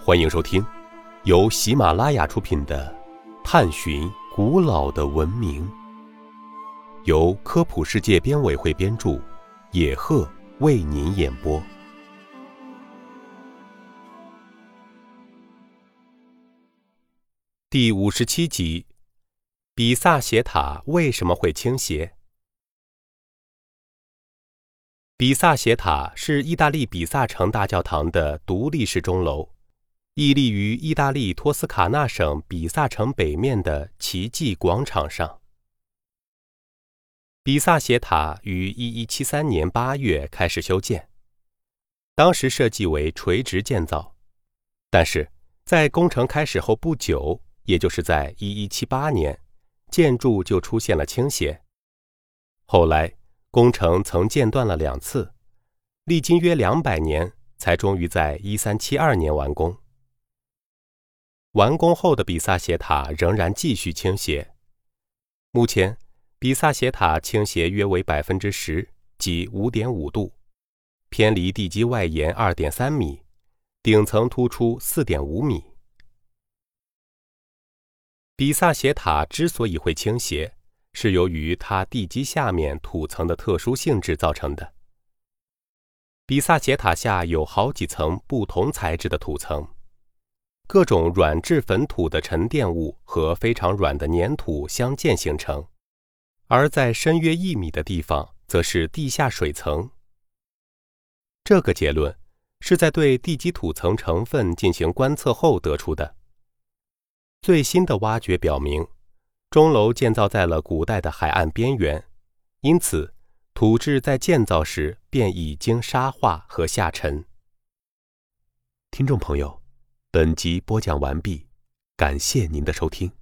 欢迎收听由喜马拉雅出品的《探寻古老的文明》，由科普世界编委会编著，野鹤为您演播。第五十七集：比萨斜塔为什么会倾斜？比萨斜塔是意大利比萨城大教堂的独立式钟楼，屹立于意大利托斯卡纳省比萨城北面的奇迹广场上。比萨斜塔于1173年8月开始修建，当时设计为垂直建造，但是在工程开始后不久，也就是在1178年，建筑就出现了倾斜。后来。工程曾间断了两次，历经约两百年，才终于在一三七二年完工。完工后的比萨斜塔仍然继续倾斜。目前，比萨斜塔倾斜约为百分之十，即五点五度，偏离地基外沿二点三米，顶层突出四点五米。比萨斜塔之所以会倾斜，是由于它地基下面土层的特殊性质造成的。比萨斜塔下有好几层不同材质的土层，各种软质粉土的沉淀物和非常软的粘土相间形成，而在深约一米的地方，则是地下水层。这个结论是在对地基土层成分进行观测后得出的。最新的挖掘表明。钟楼建造在了古代的海岸边缘，因此土质在建造时便已经沙化和下沉。听众朋友，本集播讲完毕，感谢您的收听。